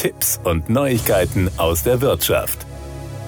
Tipps und Neuigkeiten aus der Wirtschaft.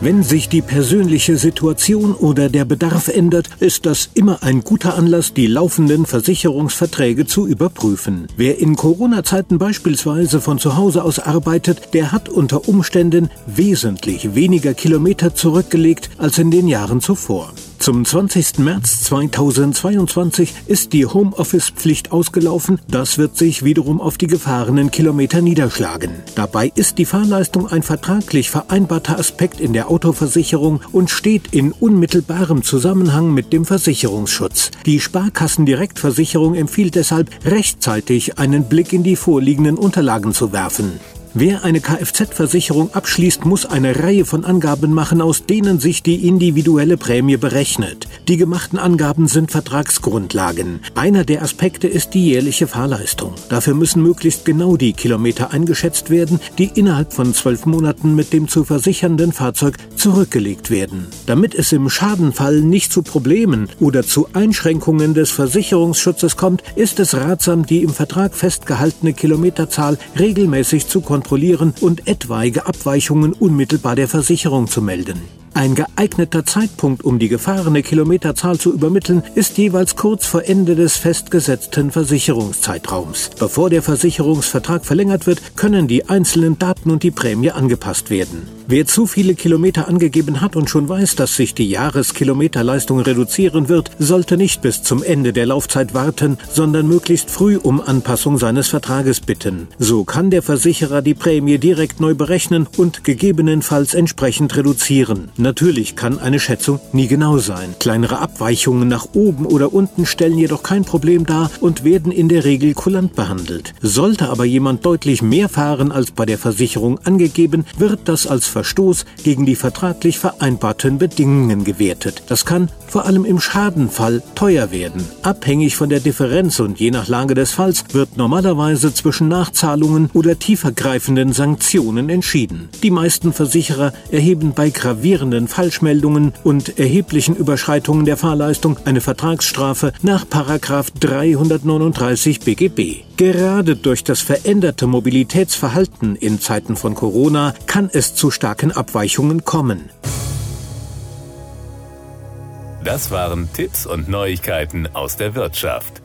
Wenn sich die persönliche Situation oder der Bedarf ändert, ist das immer ein guter Anlass, die laufenden Versicherungsverträge zu überprüfen. Wer in Corona-Zeiten beispielsweise von zu Hause aus arbeitet, der hat unter Umständen wesentlich weniger Kilometer zurückgelegt als in den Jahren zuvor. Zum 20. März 2022 ist die Homeoffice-Pflicht ausgelaufen. Das wird sich wiederum auf die gefahrenen Kilometer niederschlagen. Dabei ist die Fahrleistung ein vertraglich vereinbarter Aspekt in der Autoversicherung und steht in unmittelbarem Zusammenhang mit dem Versicherungsschutz. Die Sparkassendirektversicherung empfiehlt deshalb, rechtzeitig einen Blick in die vorliegenden Unterlagen zu werfen. Wer eine Kfz-Versicherung abschließt, muss eine Reihe von Angaben machen, aus denen sich die individuelle Prämie berechnet. Die gemachten Angaben sind Vertragsgrundlagen. Einer der Aspekte ist die jährliche Fahrleistung. Dafür müssen möglichst genau die Kilometer eingeschätzt werden, die innerhalb von zwölf Monaten mit dem zu versichernden Fahrzeug zurückgelegt werden. Damit es im Schadenfall nicht zu Problemen oder zu Einschränkungen des Versicherungsschutzes kommt, ist es ratsam, die im Vertrag festgehaltene Kilometerzahl regelmäßig zu kontrollieren kontrollieren und etwaige Abweichungen unmittelbar der Versicherung zu melden. Ein geeigneter Zeitpunkt, um die gefahrene Kilometerzahl zu übermitteln, ist jeweils kurz vor Ende des festgesetzten Versicherungszeitraums. Bevor der Versicherungsvertrag verlängert wird, können die einzelnen Daten und die Prämie angepasst werden. Wer zu viele Kilometer angegeben hat und schon weiß, dass sich die Jahreskilometerleistung reduzieren wird, sollte nicht bis zum Ende der Laufzeit warten, sondern möglichst früh um Anpassung seines Vertrages bitten. So kann der Versicherer die Prämie direkt neu berechnen und gegebenenfalls entsprechend reduzieren. Natürlich kann eine Schätzung nie genau sein. Kleinere Abweichungen nach oben oder unten stellen jedoch kein Problem dar und werden in der Regel kulant behandelt. Sollte aber jemand deutlich mehr fahren als bei der Versicherung angegeben, wird das als Verstoß gegen die vertraglich vereinbarten Bedingungen gewertet. Das kann vor allem im Schadenfall teuer werden. Abhängig von der Differenz und je nach Lage des Falls wird normalerweise zwischen Nachzahlungen oder tiefergreifenden Sanktionen entschieden. Die meisten Versicherer erheben bei gravierenden Falschmeldungen und erheblichen Überschreitungen der Fahrleistung eine Vertragsstrafe nach 339 BGB. Gerade durch das veränderte Mobilitätsverhalten in Zeiten von Corona kann es zu starken Abweichungen kommen. Das waren Tipps und Neuigkeiten aus der Wirtschaft.